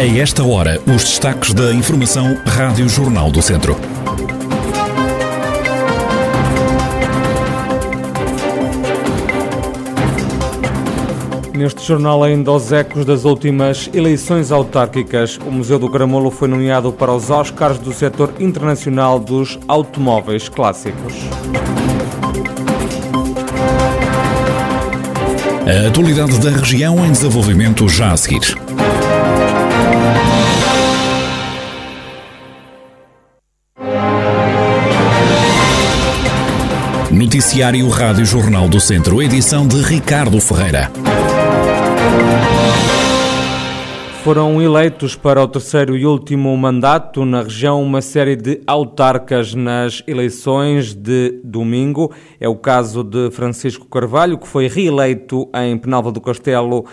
A esta hora, os destaques da Informação Rádio Jornal do Centro. Neste jornal, ainda os ecos das últimas eleições autárquicas, o Museu do Caramolo foi nomeado para os Oscars do setor internacional dos automóveis clássicos. A atualidade da região em desenvolvimento já a seguir. Noticiário Rádio Jornal do Centro, edição de Ricardo Ferreira. Foram eleitos para o terceiro e último mandato na região uma série de autarcas nas eleições de domingo. É o caso de Francisco Carvalho, que foi reeleito em Penalva do Castelo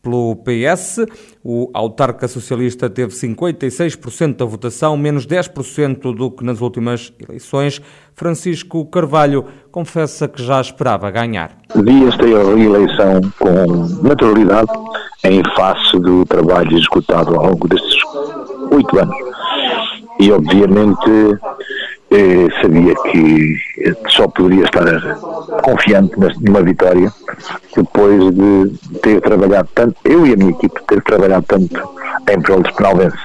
pelo PS. O autarca socialista teve 56% da votação, menos 10% do que nas últimas eleições. Francisco Carvalho confessa que já esperava ganhar. Vi esta eleição com naturalidade em face do trabalho executado ao longo destes oito anos. E, obviamente, eh, sabia que só poderia estar confiante numa vitória depois de ter trabalhado tanto, eu e a minha equipe, ter trabalhado tanto em prol dos penalvenses.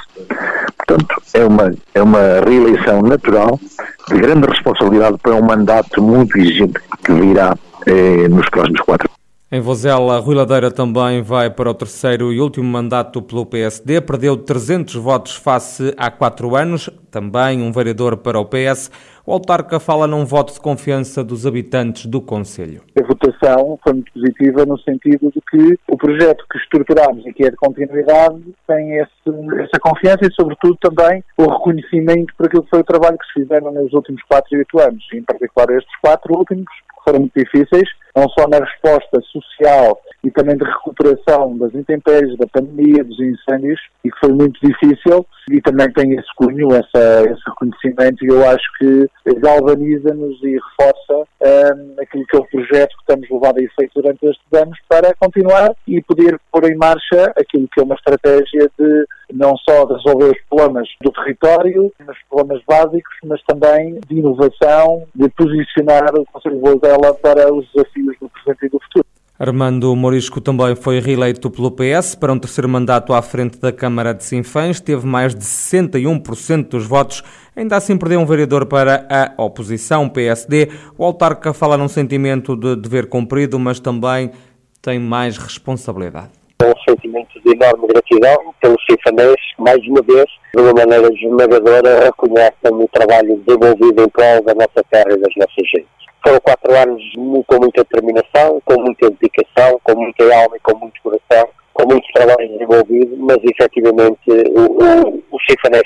Portanto, é uma, é uma reeleição natural de grande responsabilidade para um mandato muito exigente que virá eh, nos próximos quatro em Vozela, Rui Ladeira também vai para o terceiro e último mandato pelo PSD. Perdeu 300 votos face a quatro anos. Também um vereador para o PS. O autarca fala num voto de confiança dos habitantes do Conselho. A votação foi muito positiva no sentido de que o projeto que estruturámos e que é de continuidade tem esse, essa confiança e, sobretudo, também o reconhecimento por aquilo que foi o trabalho que se fizeram nos últimos quatro e oito anos, em particular estes quatro últimos, que foram muito difíceis, não só na resposta social e também de recuperação das intempéries, da pandemia, dos incêndios, e que foi muito difícil, e também tem esse cunho, essa, esse reconhecimento, e eu acho que galvaniza-nos e reforça um, aquilo que é o projeto que estamos levado a efeito durante estes anos para continuar e poder pôr em marcha aquilo que é uma estratégia de não só de resolver os problemas do território, os problemas básicos, mas também de inovação, de posicionar o Conselho de dela para os desafios do presente e do futuro. Armando Morisco também foi reeleito pelo PS para um terceiro mandato à frente da Câmara de Sinfãs, teve mais de 61% dos votos, ainda assim perdeu um vereador para a oposição, PSD. O autarca fala num sentimento de dever cumprido, mas também tem mais responsabilidade. É um sentimento de enorme gratidão pelo Sinfanês, que mais uma vez, de uma maneira esmagadora, reconhecem o trabalho desenvolvido em prol da nossa terra e das nossas gentes. Foram quatro anos com muita determinação, com muita dedicação, com muita alma e com muito coração, com muito trabalho desenvolvido, mas efetivamente o, os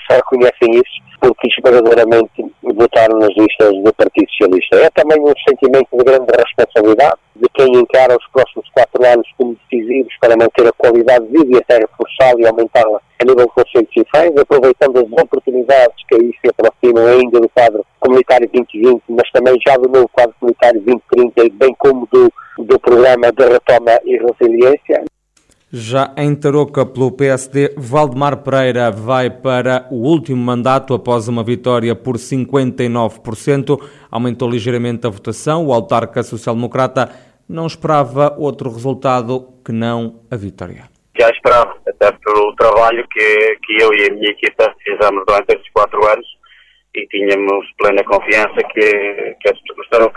só reconhecem isso porque esmagadoramente votaram nas listas do Partido Socialista. É também um sentimento de grande responsabilidade de quem encara os próximos quatro anos como decisivos para manter a qualidade de vida e até reforçá-la e aumentá-la a nível do Conselho de Sinfãs, aproveitando as oportunidades que aí se aproximam ainda do quadro comunitário 2020, mas também já do novo quadro comunitário 2030, bem como do, do programa de retoma e resiliência. Já em Tarouca, pelo PSD, Valdemar Pereira vai para o último mandato após uma vitória por 59%. Aumentou ligeiramente a votação. O autarca social-democrata não esperava outro resultado que não a vitória. Já esperava, até pelo trabalho que, que eu e a minha equipa fizemos durante estes quatro anos e tínhamos plena confiança que, que as pessoas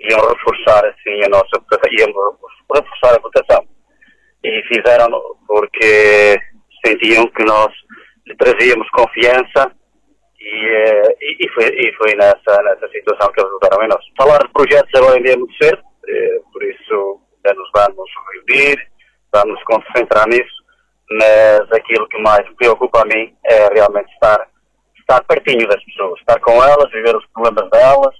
iam reforçar assim a nossa iam reforçar a votação e fizeram porque sentiam que nós lhe trazíamos confiança e, eh, e, e, foi, e foi nessa, nessa situação que eles votaram em nós. Falar de projetos agora ainda é muito cedo, eh, por isso nos vamos reunir, vamos concentrar nisso, mas aquilo que mais me preocupa a mim é realmente estar, estar pertinho das pessoas, estar com elas, viver os problemas delas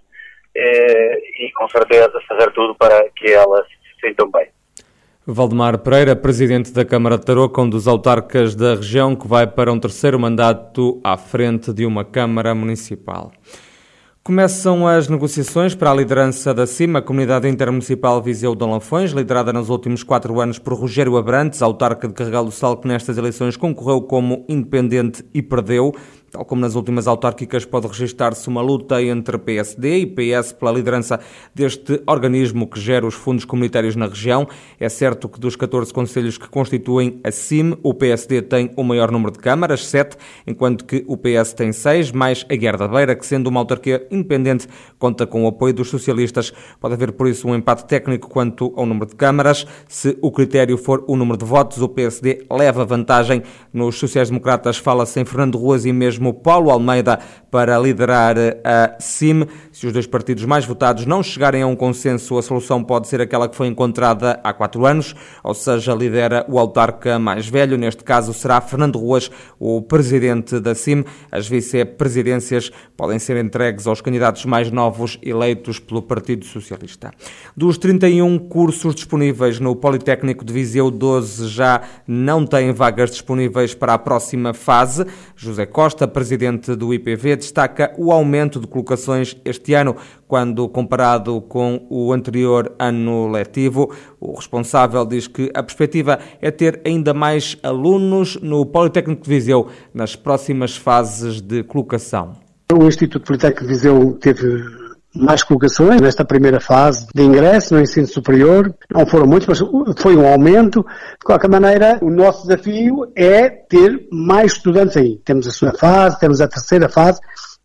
eh, e com certeza fazer tudo para que elas se sintam bem. Valdemar Pereira, presidente da Câmara de Tarouca, um dos autarcas da região que vai para um terceiro mandato à frente de uma Câmara Municipal. Começam as negociações para a liderança da CIMA, a Comunidade Intermunicipal Viseu de Lanfões, liderada nos últimos quatro anos por Rogério Abrantes, autarca de Carregal do Sal, que nestas eleições concorreu como independente e perdeu. Tal como nas últimas autárquicas, pode registar-se uma luta entre PSD e PS pela liderança deste organismo que gera os fundos comunitários na região. É certo que dos 14 conselhos que constituem a CIM, o PSD tem o maior número de câmaras, 7, enquanto que o PS tem 6, mais a Guerra da Beira, que sendo uma autarquia independente, conta com o apoio dos socialistas. Pode haver, por isso, um empate técnico quanto ao número de câmaras. Se o critério for o número de votos, o PSD leva vantagem. Nos sociais-democratas fala-se em Fernando Ruas e mesmo mesmo Paulo Almeida para liderar a CIM. Se os dois partidos mais votados não chegarem a um consenso, a solução pode ser aquela que foi encontrada há quatro anos, ou seja, lidera o autarca mais velho. Neste caso será Fernando Ruas, o presidente da CIM. As vice-presidências podem ser entregues aos candidatos mais novos eleitos pelo Partido Socialista. Dos 31 cursos disponíveis no Politécnico de Viseu, 12 já não têm vagas disponíveis para a próxima fase. José Costa, presidente do IPV, destaca o aumento de colocações este ano, quando comparado com o anterior ano letivo. O responsável diz que a perspectiva é ter ainda mais alunos no Politécnico de Viseu nas próximas fases de colocação. O Instituto Politécnico de Viseu teve mais colocações nesta primeira fase de ingresso no ensino superior. Não foram muitos, mas foi um aumento. De qualquer maneira, o nosso desafio é ter mais estudantes aí. Temos a segunda fase, temos a terceira fase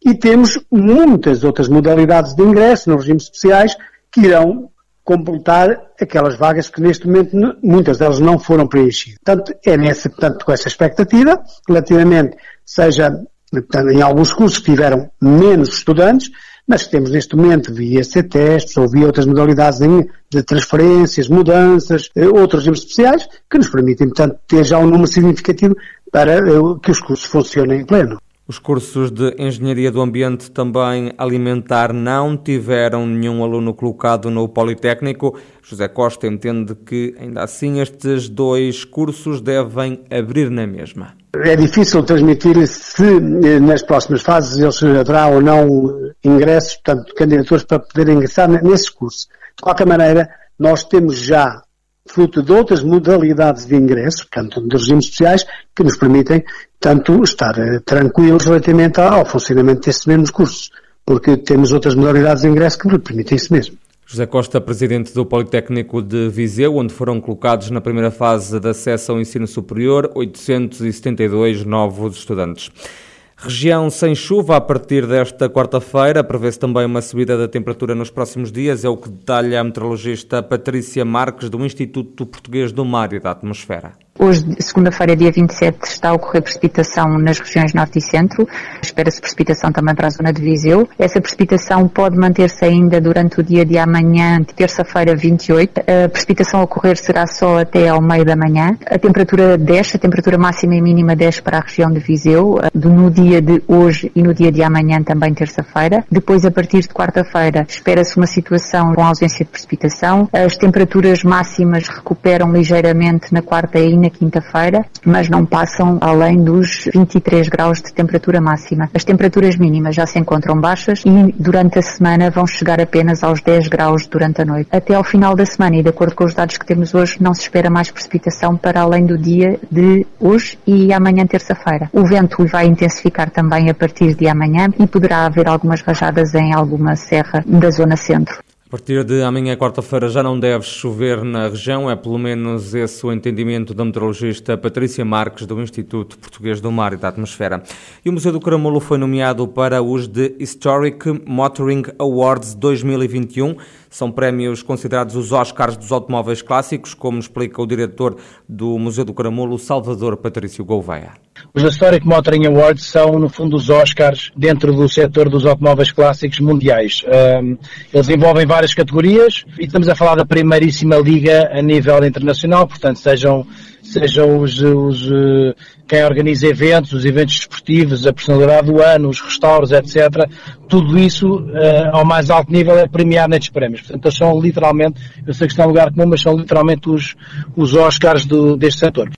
e temos muitas outras modalidades de ingresso nos regimes especiais que irão completar aquelas vagas que neste momento muitas delas não foram preenchidas. Portanto, é nessa, portanto, com essa expectativa, relativamente, seja portanto, em alguns cursos que tiveram menos estudantes, mas temos neste momento via C-testes ou via outras modalidades de transferências, mudanças, eh, outros regimes especiais, que nos permitem, portanto, ter já um número significativo para eh, que os cursos funcionem em pleno. Os cursos de Engenharia do Ambiente também alimentar não tiveram nenhum aluno colocado no Politécnico. José Costa entende que, ainda assim, estes dois cursos devem abrir na mesma. É difícil transmitir se eh, nas próximas fases eles haverá ou não ingressos, portanto, candidaturas para poderem ingressar nesses cursos. De qualquer maneira, nós temos já fruto de outras modalidades de ingresso, portanto, de regimes especiais, que nos permitem, tanto estar eh, tranquilos relativamente ao funcionamento desses mesmos cursos, porque temos outras modalidades de ingresso que nos permitem isso mesmo. José Costa, presidente do Politécnico de Viseu, onde foram colocados na primeira fase de acesso ao ensino superior 872 novos estudantes. Região sem chuva a partir desta quarta-feira. Prevê-se também uma subida da temperatura nos próximos dias. É o que detalha a meteorologista Patrícia Marques, do Instituto Português do Mar e da Atmosfera. Hoje, segunda-feira, dia 27, está a ocorrer precipitação nas regiões norte e centro. Espera-se precipitação também para a zona de Viseu. Essa precipitação pode manter-se ainda durante o dia de amanhã, terça-feira, 28. A precipitação a ocorrer será só até ao meio da manhã. A temperatura desce, a temperatura máxima e mínima desce para a região de Viseu, no dia de hoje e no dia de amanhã, também terça-feira. Depois, a partir de quarta-feira, espera-se uma situação com ausência de precipitação. As temperaturas máximas recuperam ligeiramente na quarta e na quinta-feira, mas não passam além dos 23 graus de temperatura máxima. As temperaturas mínimas já se encontram baixas e durante a semana vão chegar apenas aos 10 graus durante a noite. Até ao final da semana, e de acordo com os dados que temos hoje, não se espera mais precipitação para além do dia de hoje e amanhã terça-feira. O vento vai intensificar também a partir de amanhã e poderá haver algumas rajadas em alguma serra da zona centro. A partir de amanhã, quarta-feira, já não deve chover na região, é pelo menos esse o entendimento da meteorologista Patrícia Marques, do Instituto Português do Mar e da Atmosfera. E o Museu do Caramulo foi nomeado para os The Historic Motoring Awards 2021. São prémios considerados os Oscars dos automóveis clássicos, como explica o diretor do Museu do Caramulo, Salvador Patrício Gouveia. Os Historic Motoring Awards são, no fundo, os Oscars dentro do setor dos automóveis clássicos mundiais. Eles envolvem várias categorias e estamos a falar da primeiríssima liga a nível internacional, portanto, sejam sejam os, os, eh, quem organiza eventos, os eventos desportivos, a personalidade do ano, os restauros, etc. Tudo isso, uh, ao mais alto nível, é premiar nestes prémios. Portanto, eles são literalmente, eu sei que está um lugar comum, mas são literalmente os, os Oscars do, deste setor.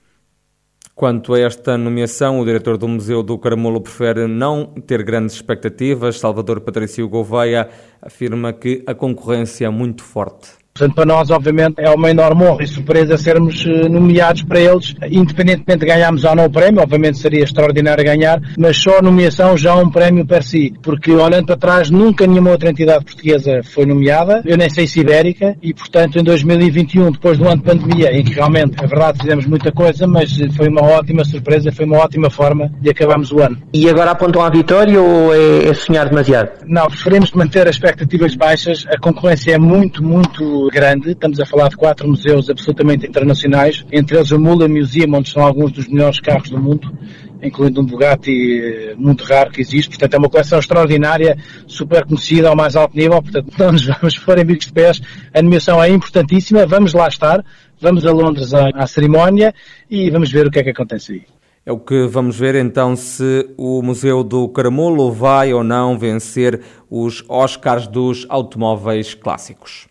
Quanto a esta nomeação, o diretor do Museu do Caramulo prefere não ter grandes expectativas. Salvador Patrício Gouveia afirma que a concorrência é muito forte. Portanto, para nós, obviamente, é uma enorme honra e surpresa sermos eh, nomeados para eles, independentemente de ganharmos ou não o prémio, obviamente seria extraordinário ganhar, mas só a nomeação já é um prémio per si, porque olhando para trás, nunca nenhuma outra entidade portuguesa foi nomeada, eu nem sei se ibérica, e portanto, em 2021, depois do ano de pandemia, em que realmente, é verdade, fizemos muita coisa, mas foi uma ótima surpresa, foi uma ótima forma de acabarmos o ano. E agora apontam à vitória ou é, é sonhar demasiado? Não, preferimos manter as expectativas baixas, a concorrência é muito, muito grande. Estamos a falar de quatro museus absolutamente internacionais, entre eles o Mula Museum, onde estão alguns dos melhores carros do mundo, incluindo um Bugatti eh, muito raro que existe. Portanto, é uma coleção extraordinária, super conhecida ao mais alto nível. Portanto, não nos vamos pôr em bicos de pés. A nomeação é importantíssima. Vamos lá estar. Vamos a Londres à, à cerimónia e vamos ver o que é que acontece aí. É o que vamos ver então se o Museu do Caramulo vai ou não vencer os Oscars dos automóveis clássicos.